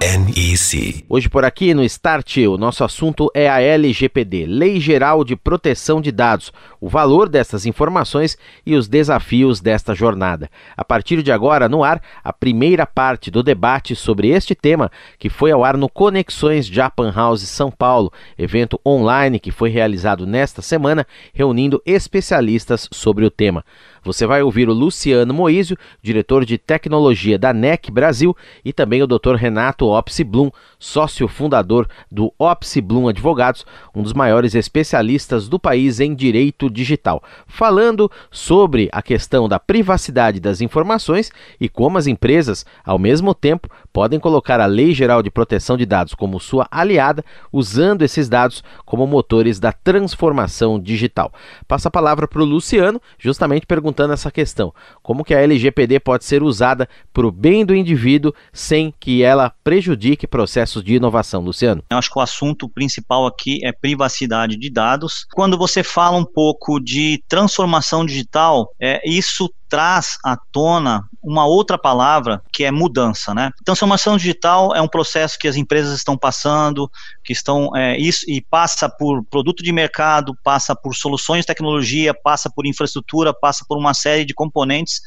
NEC. Hoje por aqui no Start, o nosso assunto é a LGPD, Lei Geral de Proteção de Dados, o valor dessas informações e os desafios desta jornada. A partir de agora, no ar, a primeira parte do debate sobre este tema, que foi ao ar no Conexões Japan House São Paulo, evento online que foi realizado nesta semana, reunindo especialistas sobre o tema. Você vai ouvir o Luciano Moísio, diretor de tecnologia da NEC Brasil, e também o Dr. Renato Opsi Blum, sócio fundador do Opsi Blum Advogados, um dos maiores especialistas do país em direito digital, falando sobre a questão da privacidade das informações e como as empresas, ao mesmo tempo, podem colocar a Lei Geral de Proteção de Dados como sua aliada, usando esses dados como motores da transformação digital. Passa a palavra para o Luciano, justamente perguntando essa questão: como que a LGPD pode ser usada para o bem do indivíduo sem que ela prejudique processos de inovação? Luciano. Eu acho que o assunto principal aqui é privacidade de dados. Quando você fala um pouco de transformação digital, é, isso traz à tona uma outra palavra que é mudança, né? Transformação digital é um processo que as empresas estão passando, que estão é, isso e passa por produto de mercado, passa por soluções de tecnologia, passa por infraestrutura, passa por uma série de componentes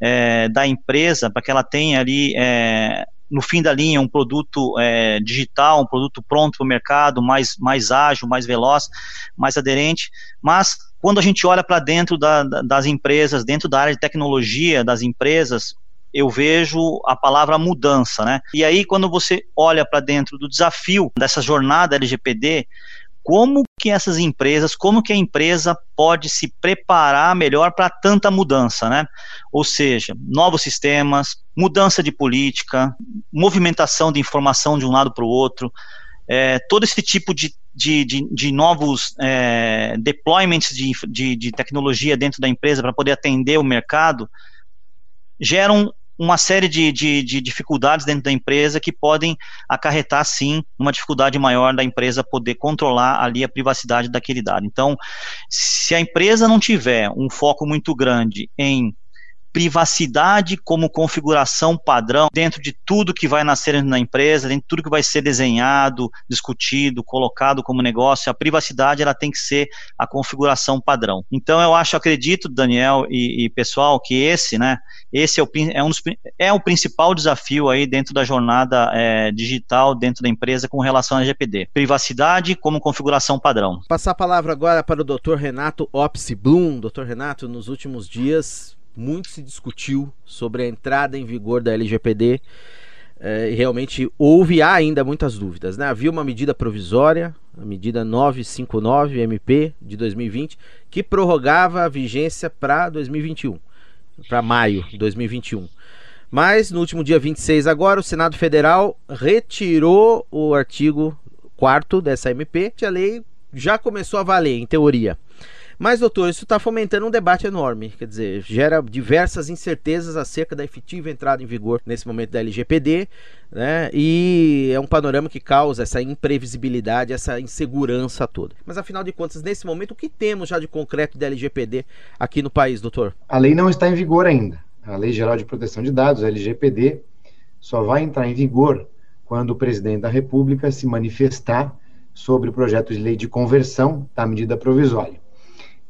é, da empresa para que ela tenha ali é, no fim da linha, um produto é, digital, um produto pronto para o mercado, mais, mais ágil, mais veloz, mais aderente, mas quando a gente olha para dentro da, das empresas, dentro da área de tecnologia das empresas, eu vejo a palavra mudança, né? E aí, quando você olha para dentro do desafio dessa jornada LGPD, como que essas empresas, como que a empresa pode se preparar melhor para tanta mudança, né? Ou seja, novos sistemas, mudança de política, movimentação de informação de um lado para o outro, é, todo esse tipo de, de, de, de novos é, deployments de, de, de tecnologia dentro da empresa para poder atender o mercado geram uma série de, de, de, dificuldades dentro da empresa que podem acarretar, sim, uma dificuldade maior da empresa poder controlar ali a privacidade daquele dado. Então, se a empresa não tiver um foco muito grande em privacidade como configuração padrão dentro de tudo que vai nascer na empresa, dentro de tudo que vai ser desenhado, discutido, colocado como negócio, a privacidade ela tem que ser a configuração padrão. Então eu acho, acredito, Daniel e, e pessoal, que esse, né, esse é o, é, um dos, é o principal desafio aí dentro da jornada é, digital dentro da empresa com relação à GPD. Privacidade como configuração padrão. Passar a palavra agora para o Dr. Renato Opsi Blum. Dr. Renato, nos últimos dias muito se discutiu sobre a entrada em vigor da LGPD. É, realmente houve há ainda muitas dúvidas. Né? Havia uma medida provisória, a medida 959 MP de 2020, que prorrogava a vigência para 2021, para maio de 2021. Mas no último dia 26 agora, o Senado Federal retirou o artigo 4 dessa MP e a lei já começou a valer, em teoria. Mas, doutor, isso está fomentando um debate enorme. Quer dizer, gera diversas incertezas acerca da efetiva entrada em vigor nesse momento da LGPD, né? E é um panorama que causa essa imprevisibilidade, essa insegurança toda. Mas, afinal de contas, nesse momento, o que temos já de concreto da LGPD aqui no país, doutor? A lei não está em vigor ainda. A Lei Geral de Proteção de Dados, a LGPD, só vai entrar em vigor quando o presidente da República se manifestar sobre o projeto de lei de conversão da medida provisória.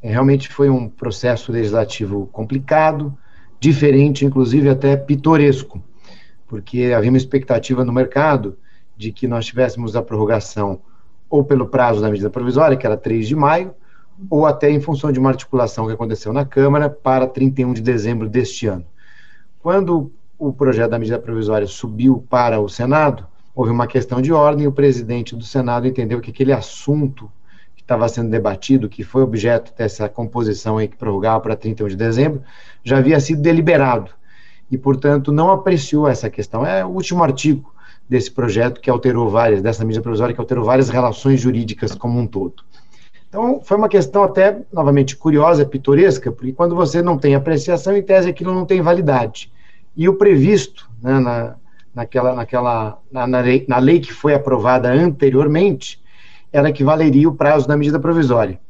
É, realmente foi um processo legislativo complicado, diferente, inclusive até pitoresco, porque havia uma expectativa no mercado de que nós tivéssemos a prorrogação ou pelo prazo da medida provisória, que era 3 de maio, ou até em função de uma articulação que aconteceu na Câmara para 31 de dezembro deste ano. Quando o projeto da medida provisória subiu para o Senado, houve uma questão de ordem e o presidente do Senado entendeu que aquele assunto estava sendo debatido, que foi objeto dessa composição aí que prorrogava para 31 de dezembro, já havia sido deliberado. e, portanto, não apreciou essa questão. É o último artigo desse projeto que alterou várias, dessa medida provisória que alterou várias relações jurídicas como um todo. Então, foi uma questão até, novamente, curiosa, pitoresca, porque quando você não tem apreciação, em tese aquilo não tem validade. E o previsto né, na, naquela, naquela, na, na, lei, na lei que foi aprovada anteriormente era que valeria o prazo da medida provisória.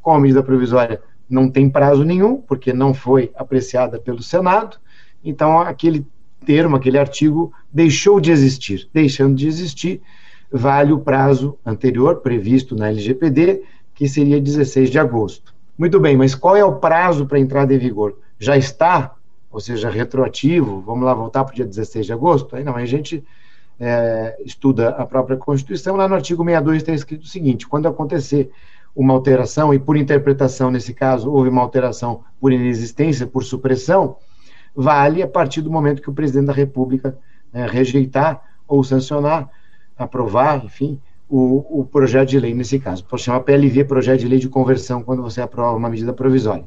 Com a medida provisória não tem prazo nenhum, porque não foi apreciada pelo Senado, então aquele termo, aquele artigo deixou de existir. Deixando de existir, vale o prazo anterior previsto na LGPD, que seria 16 de agosto. Muito bem, mas qual é o prazo para entrada em vigor? Já está, ou seja, retroativo, vamos lá voltar para o dia 16 de agosto? Aí não, a gente é, estuda a própria Constituição, lá no artigo 62 está escrito o seguinte: quando acontecer uma alteração, e por interpretação, nesse caso, houve uma alteração por inexistência, por supressão, vale a partir do momento que o presidente da República né, rejeitar ou sancionar, aprovar, enfim, o, o, projeto de lei nesse caso. Pode chamar PLV, projeto de lei de conversão, quando você aprova uma medida provisória.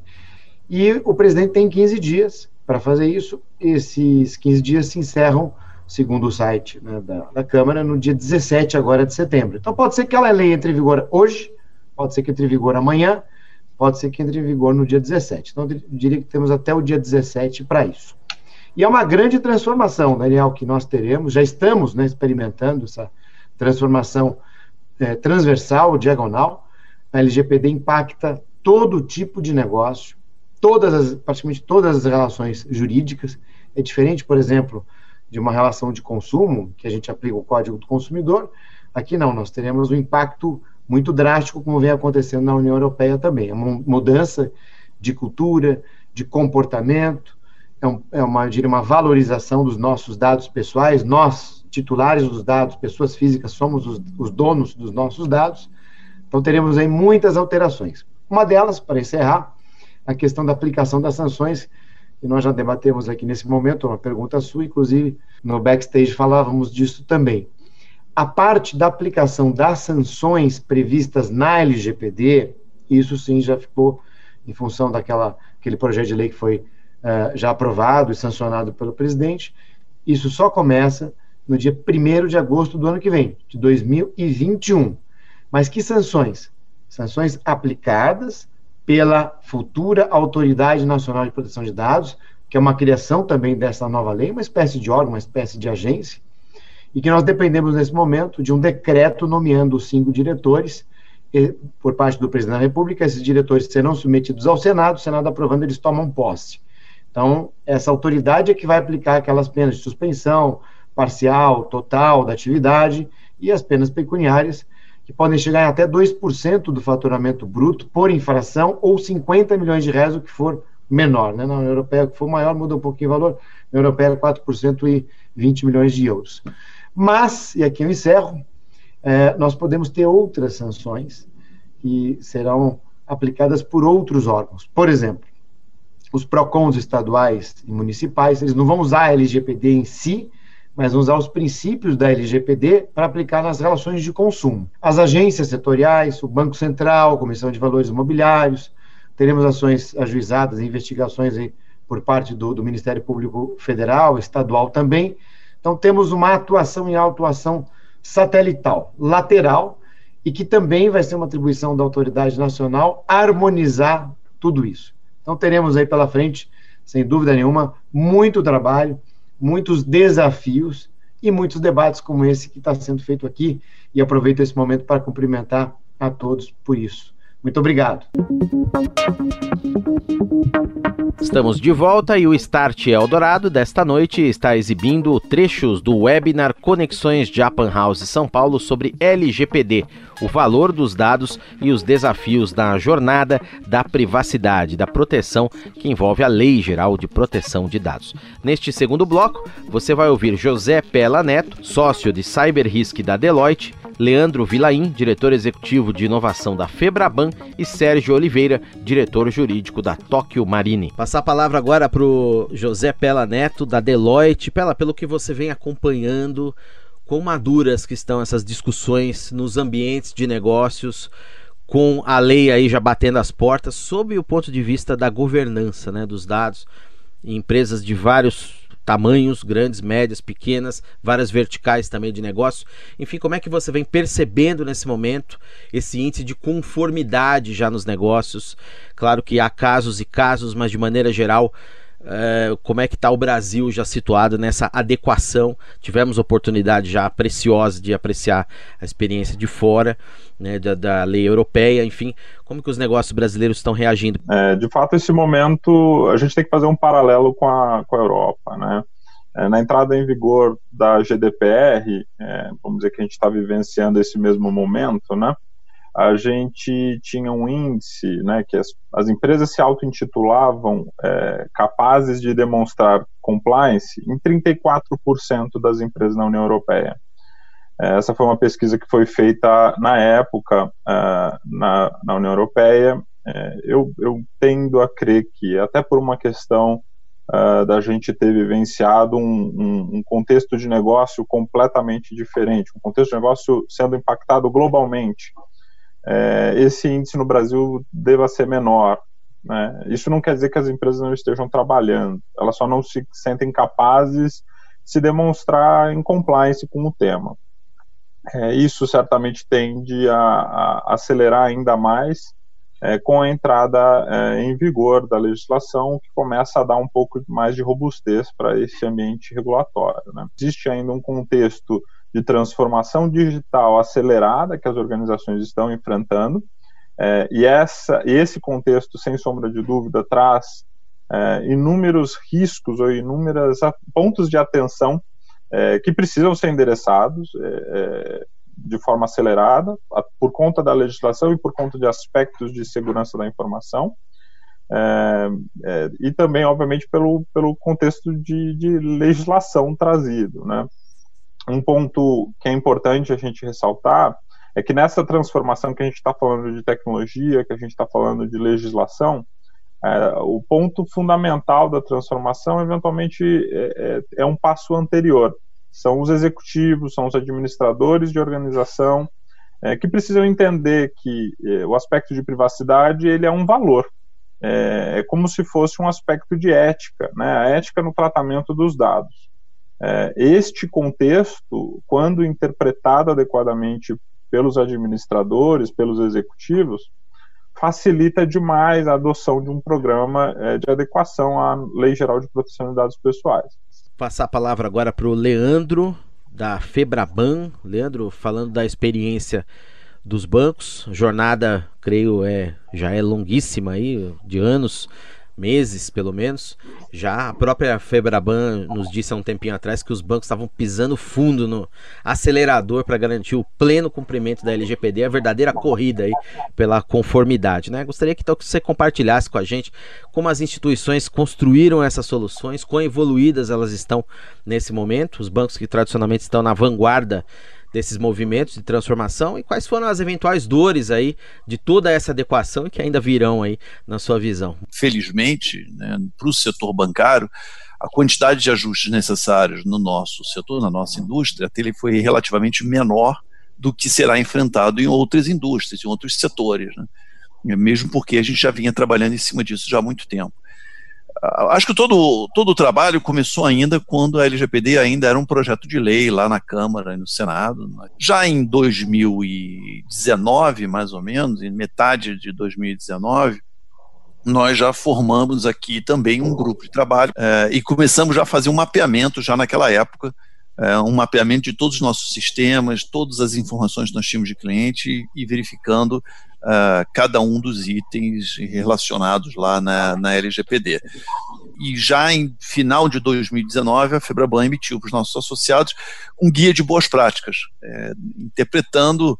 E o presidente tem 15 dias para fazer isso. Esses 15 dias se encerram, segundo o site né, da, da, Câmara, no dia 17 agora de setembro. Então pode ser que ela lei entre em vigor hoje, pode ser que entre em vigor amanhã, pode ser que entre em vigor no dia 17. Então, eu diria que temos até o dia 17 para isso. E é uma grande transformação, Daniel, que nós teremos, já estamos né, experimentando essa transformação é, transversal, diagonal. A LGPD impacta todo tipo de negócio, todas as, praticamente todas as relações jurídicas. É diferente, por exemplo, de uma relação de consumo, que a gente aplica o Código do Consumidor. Aqui não, nós teremos um impacto muito drástico, como vem acontecendo na União Europeia também. É uma mudança de cultura, de comportamento, é, um, é uma, diria, uma valorização dos nossos dados pessoais. Nós, titulares dos dados, pessoas físicas, somos os, os donos dos nossos dados. Então, teremos aí muitas alterações. Uma delas, para encerrar, a questão da aplicação das sanções, que nós já debatemos aqui nesse momento, uma pergunta sua, inclusive no backstage falávamos disso também a parte da aplicação das sanções previstas na LGPD, isso sim já ficou em função daquela aquele projeto de lei que foi uh, já aprovado e sancionado pelo presidente. Isso só começa no dia 1 de agosto do ano que vem, de 2021. Mas que sanções? Sanções aplicadas pela futura Autoridade Nacional de Proteção de Dados, que é uma criação também dessa nova lei, uma espécie de órgão, uma espécie de agência, e que nós dependemos nesse momento de um decreto nomeando os cinco diretores e, por parte do presidente da República. Esses diretores serão submetidos ao Senado, o Senado aprovando, eles tomam posse. Então, essa autoridade é que vai aplicar aquelas penas de suspensão parcial, total da atividade e as penas pecuniárias, que podem chegar a até 2% do faturamento bruto por infração ou 50 milhões de reais, o que for menor. Né? Na União Europeia, o que for maior, muda um pouquinho o valor. Na União Europeia, 4% e 20 milhões de euros. Mas, e aqui eu encerro, é, nós podemos ter outras sanções que serão aplicadas por outros órgãos. Por exemplo, os PROCONs estaduais e municipais, eles não vão usar a LGPD em si, mas usar os princípios da LGPD para aplicar nas relações de consumo. As agências setoriais, o Banco Central, a Comissão de Valores Imobiliários, teremos ações ajuizadas, investigações aí por parte do, do Ministério Público Federal, estadual também, então, temos uma atuação em autuação satelital, lateral, e que também vai ser uma atribuição da autoridade nacional harmonizar tudo isso. Então, teremos aí pela frente, sem dúvida nenhuma, muito trabalho, muitos desafios e muitos debates como esse que está sendo feito aqui. E aproveito esse momento para cumprimentar a todos por isso. Muito obrigado. Estamos de volta e o Start Eldorado desta noite está exibindo trechos do webinar Conexões Japan House São Paulo sobre LGPD, o valor dos dados e os desafios da jornada da privacidade, da proteção que envolve a Lei Geral de Proteção de Dados. Neste segundo bloco, você vai ouvir José Pela Neto, sócio de Cyberrisk da Deloitte, Leandro Vilaim, diretor executivo de inovação da Febraban, e Sérgio Oliveira, diretor jurídico da Tóquio Marine. Passar a palavra agora para o José Pela Neto, da Deloitte. Pela, pelo que você vem acompanhando, quão maduras que estão essas discussões nos ambientes de negócios, com a lei aí já batendo as portas, sob o ponto de vista da governança né, dos dados, empresas de vários tamanhos, grandes, médias, pequenas, várias verticais também de negócio. Enfim, como é que você vem percebendo nesse momento esse índice de conformidade já nos negócios? Claro que há casos e casos, mas de maneira geral, é, como é que está o Brasil já situado nessa adequação. Tivemos oportunidade já preciosa de apreciar a experiência de fora, né, da, da, lei europeia, enfim, como que os negócios brasileiros estão reagindo? É, de fato, esse momento a gente tem que fazer um paralelo com a, com a Europa, né? É, na entrada em vigor da GDPR, é, vamos dizer que a gente está vivenciando esse mesmo momento, né? A gente tinha um índice, né, que as, as empresas se auto-intitulavam é, capazes de demonstrar compliance em 34% das empresas na União Europeia. É, essa foi uma pesquisa que foi feita na época uh, na, na, União Europeia. É, eu, eu, tendo a crer que, até por uma questão uh, da gente ter vivenciado um, um, um, contexto de negócio completamente diferente, um contexto de negócio sendo impactado globalmente, é, esse índice no Brasil deva ser menor. Né? Isso não quer dizer que as empresas não estejam trabalhando, elas só não se sentem capazes de se demonstrar em compliance com o tema. É, isso certamente tende a, a acelerar ainda mais é, com a entrada é, em vigor da legislação, que começa a dar um pouco mais de robustez para esse ambiente regulatório. Né? Existe ainda um contexto de transformação digital acelerada que as organizações estão enfrentando. É, e essa, esse contexto, sem sombra de dúvida, traz é, inúmeros riscos ou inúmeros pontos de atenção é, que precisam ser endereçados é, é, de forma acelerada, por conta da legislação e por conta de aspectos de segurança da informação. É, é, e também, obviamente, pelo, pelo contexto de, de legislação trazido. Né? Um ponto que é importante a gente ressaltar é que nessa transformação que a gente está falando de tecnologia, que a gente está falando de legislação, é, o ponto fundamental da transformação, eventualmente, é, é, é, um passo anterior. São os executivos, são os administradores de organização é, que precisam entender que é, o aspecto de privacidade ele é um valor. É, é como se fosse um aspecto de ética, né? a ética no tratamento dos dados. É, este contexto, quando interpretado adequadamente pelos administradores, pelos executivos, facilita demais a adoção de um programa é, de adequação à Lei Geral de Proteção de Dados Pessoais. Passar a palavra agora para o Leandro, da Febraban. Leandro, falando da experiência dos bancos, jornada, creio, é, já é longuíssima aí, de anos meses, pelo menos. Já a própria Febraban nos disse há um tempinho atrás que os bancos estavam pisando fundo no acelerador para garantir o pleno cumprimento da LGPD, a verdadeira corrida aí pela conformidade, né? Gostaria que, então, que você compartilhasse com a gente como as instituições construíram essas soluções, quão evoluídas elas estão nesse momento, os bancos que tradicionalmente estão na vanguarda desses movimentos de transformação e quais foram as eventuais dores aí de toda essa adequação que ainda virão aí na sua visão? Felizmente, né, para o setor bancário, a quantidade de ajustes necessários no nosso setor, na nossa indústria, ele foi relativamente menor do que será enfrentado em outras indústrias, em outros setores, né? mesmo porque a gente já vinha trabalhando em cima disso já há muito tempo. Acho que todo, todo o trabalho começou ainda quando a LGPD ainda era um projeto de lei lá na Câmara e no Senado. Já em 2019, mais ou menos, em metade de 2019, nós já formamos aqui também um grupo de trabalho é, e começamos já a fazer um mapeamento já naquela época, é, um mapeamento de todos os nossos sistemas, todas as informações que nós tínhamos de cliente e verificando uh, cada um dos itens relacionados lá na, na LGPD. E já em final de 2019, a Febraban emitiu para os nossos associados um guia de boas práticas, é, interpretando,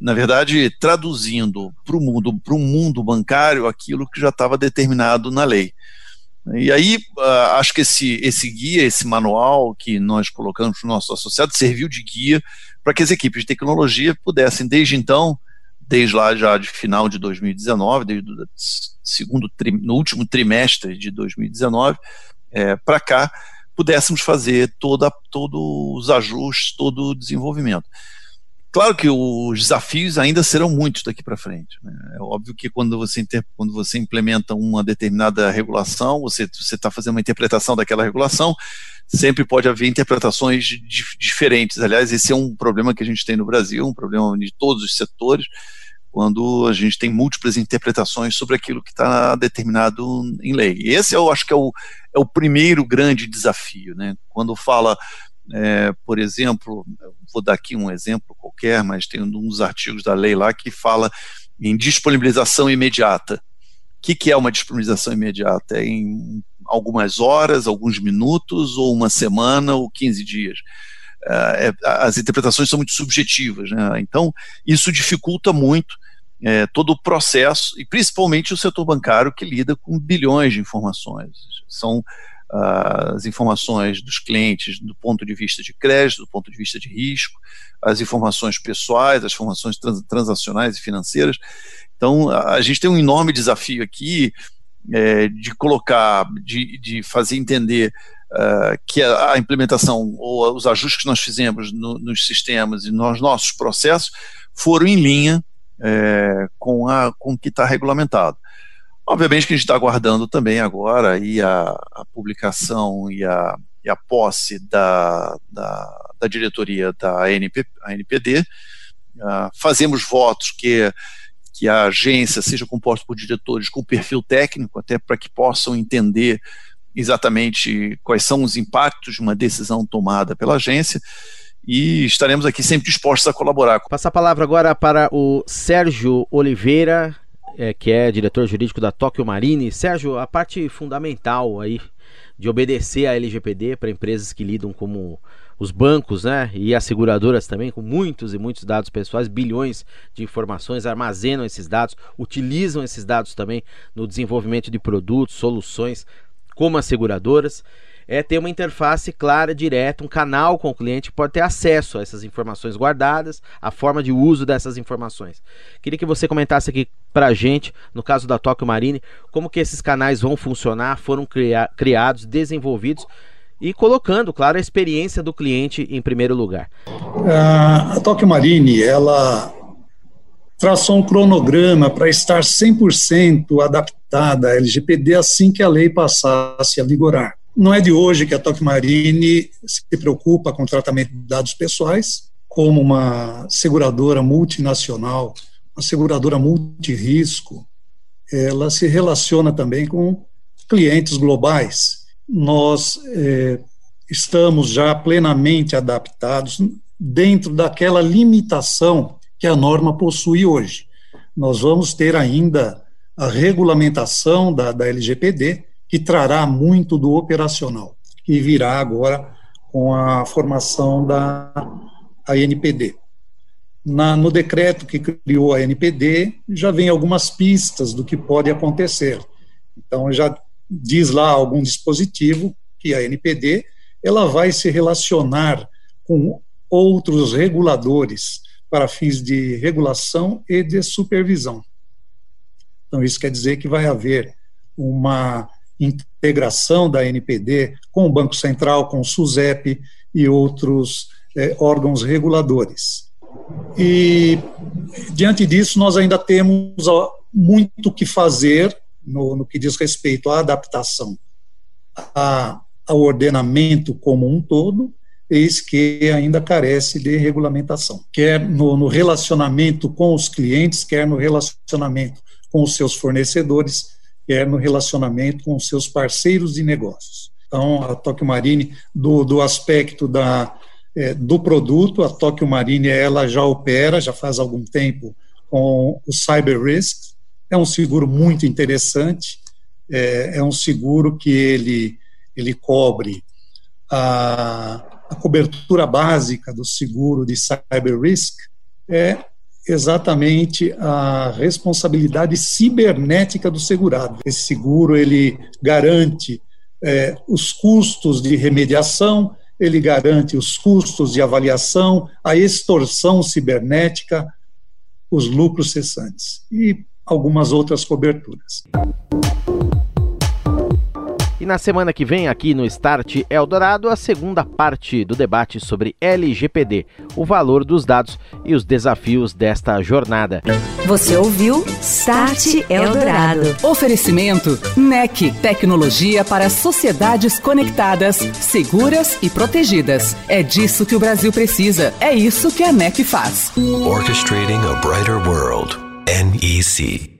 na verdade, traduzindo para o mundo, mundo bancário aquilo que já estava determinado na lei. E aí, uh, acho que esse, esse guia, esse manual que nós colocamos para os nossos associados, serviu de guia para que as equipes de tecnologia pudessem, desde então, desde lá já de final de 2019, desde o segundo no último trimestre de 2019 é, para cá, pudéssemos fazer toda, todos os ajustes, todo o desenvolvimento. Claro que os desafios ainda serão muitos daqui para frente. Né? É óbvio que quando você, quando você implementa uma determinada regulação, você está fazendo uma interpretação daquela regulação, sempre pode haver interpretações diferentes. Aliás, esse é um problema que a gente tem no Brasil, um problema de todos os setores, quando a gente tem múltiplas interpretações sobre aquilo que está determinado em lei. E esse eu acho que é o, é o primeiro grande desafio. Né? Quando fala, é, por exemplo, vou dar aqui um exemplo qualquer, mas tem um dos artigos da lei lá que fala em disponibilização imediata. O que, que é uma disponibilização imediata? É em algumas horas, alguns minutos, ou uma semana, ou 15 dias. É, as interpretações são muito subjetivas, né? então isso dificulta muito é, todo o processo, e principalmente o setor bancário que lida com bilhões de informações. São uh, as informações dos clientes do ponto de vista de crédito, do ponto de vista de risco, as informações pessoais, as informações trans, transacionais e financeiras. Então, a gente tem um enorme desafio aqui é, de colocar, de, de fazer entender uh, que a, a, implementação ou os ajustes que nós fizemos no, nos sistemas e nos nossos processos foram em linha é, com, a, com o que está regulamentado. Obviamente que a gente está aguardando também agora aí a, a publicação e a, e a posse da, da, da diretoria da ANP, ANPD. Uh, ah, fazemos votos que, que a agência seja composta por diretores com perfil técnico, até para que possam entender exatamente quais são os impactos de uma decisão tomada pela agência e estaremos aqui sempre dispostos a colaborar. Passar a palavra agora para o Sérgio Oliveira, é, que é diretor jurídico da Tóquio Marine. Sérgio, a parte fundamental aí de obedecer à LGPD para empresas que lidam como os bancos, né, e as seguradoras também, com muitos e muitos dados pessoais, bilhões de informações, armazenam esses dados, utilizam esses dados também no desenvolvimento de produtos, soluções, como as seguradoras é ter uma interface clara, direta, um canal com o cliente que pode ter acesso a essas informações guardadas, a forma de uso dessas informações. Queria que você comentasse aqui para a gente, no caso da Tokyo Marine, como que esses canais vão funcionar, foram cria criados, desenvolvidos e colocando, claro, a experiência do cliente em primeiro lugar. A Tokyo Marine, ela traçou um cronograma para estar 100% adaptada à LGPD assim que a lei passasse a vigorar. Não é de hoje que a Tokyo Marine se preocupa com o tratamento de dados pessoais, como uma seguradora multinacional, uma seguradora multirisco, ela se relaciona também com clientes globais. Nós é, estamos já plenamente adaptados dentro daquela limitação que a norma possui hoje. Nós vamos ter ainda a regulamentação da, da LGPD, que trará muito do operacional, que virá agora com a formação da ANPD. Na, no decreto que criou a ANPD, já vem algumas pistas do que pode acontecer. Então, já diz lá algum dispositivo que a ANPD ela vai se relacionar com outros reguladores para fins de regulação e de supervisão. Então, isso quer dizer que vai haver uma integração da NPD com o Banco Central, com o SUSEP e outros é, órgãos reguladores. E, diante disso, nós ainda temos muito que fazer no, no que diz respeito à adaptação a, ao ordenamento como um todo, eis que ainda carece de regulamentação, quer no, no relacionamento com os clientes, quer no relacionamento com os seus fornecedores, é no relacionamento com seus parceiros de negócios. Então, a Tokyo Marine, do, do aspecto da, é, do produto, a Tokyo Marine ela já opera, já faz algum tempo, com o Cyber Risk. É um seguro muito interessante, é, é um seguro que ele, ele cobre a, a cobertura básica do seguro de Cyber Risk, é exatamente a responsabilidade cibernética do segurado. Esse seguro ele garante é, os custos de remediação, ele garante os custos de avaliação, a extorsão cibernética, os lucros cessantes e algumas outras coberturas. E na semana que vem, aqui no Start Eldorado, a segunda parte do debate sobre LGPD, o valor dos dados e os desafios desta jornada. Você ouviu Start Eldorado. Oferecimento NEC, tecnologia para sociedades conectadas, seguras e protegidas. É disso que o Brasil precisa. É isso que a NEC faz. Orchestrating a brighter world. NEC.